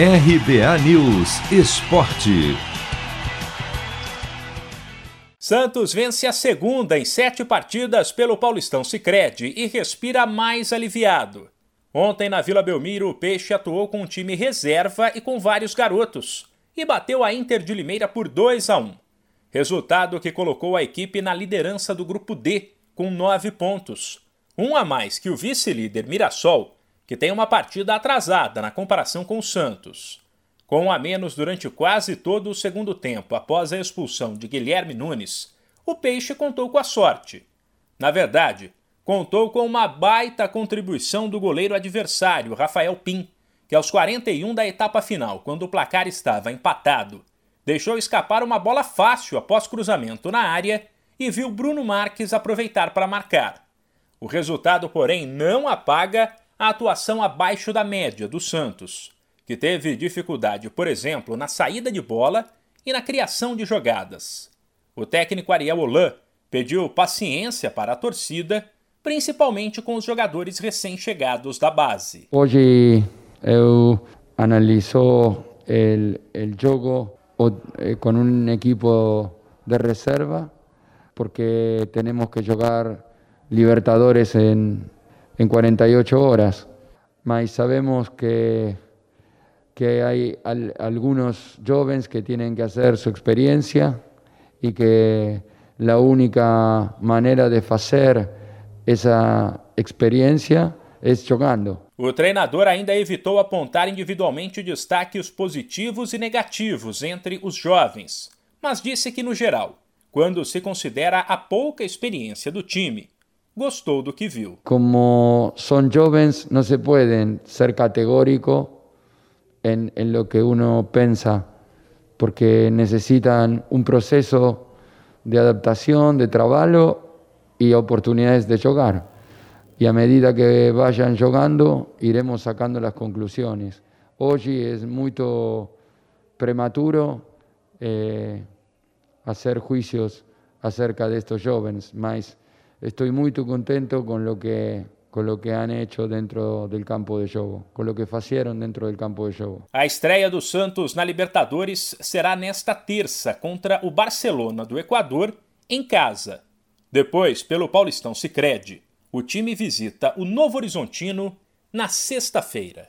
RBA News Esporte. Santos vence a segunda em sete partidas pelo Paulistão Sicredi e respira mais aliviado. Ontem na Vila Belmiro, o Peixe atuou com um time reserva e com vários garotos e bateu a Inter de Limeira por 2 a 1. Resultado que colocou a equipe na liderança do grupo D com nove pontos, um a mais que o vice-líder Mirassol que tem uma partida atrasada na comparação com o Santos. Com a menos durante quase todo o segundo tempo após a expulsão de Guilherme Nunes, o Peixe contou com a sorte. Na verdade, contou com uma baita contribuição do goleiro adversário, Rafael Pim, que aos 41 da etapa final, quando o placar estava empatado, deixou escapar uma bola fácil após cruzamento na área e viu Bruno Marques aproveitar para marcar. O resultado, porém, não apaga a atuação abaixo da média do Santos, que teve dificuldade, por exemplo, na saída de bola e na criação de jogadas. O técnico Ariel Holan pediu paciência para a torcida, principalmente com os jogadores recém-chegados da base. Hoje eu analiso o jogo eh, com um equipo de reserva, porque temos que jogar Libertadores em en 48 horas, mas sabemos que, que hay al, algunos jóvenes que tienen que hacer su experiencia y que la única manera de hacer essa experiência é jogando. O treinador ainda evitou apontar individualmente destaques positivos e negativos entre os jovens, mas disse que, no geral, quando se considera a pouca experiência do time, gostou do que viu. Como son jóvenes, no se pueden ser categóricos en, lo que uno piensa, porque necesitan un proceso de adaptación, de trabajo y oportunidades de jugar. Y a medida que vayan jugando, iremos sacando las conclusiones. Hoy es muy prematuro eh, hacer juicios acerca de estos jóvenes, mas estoy muy contento con lo que con lo que han hecho dentro del campo de jogo, con lo que hicieron dentro del campo de jogo. A estreia do Santos na Libertadores será nesta terça contra o Barcelona do Equador em casa. Depois, pelo Paulistão Sicredi, o time visita o Novo Horizontino na sexta-feira.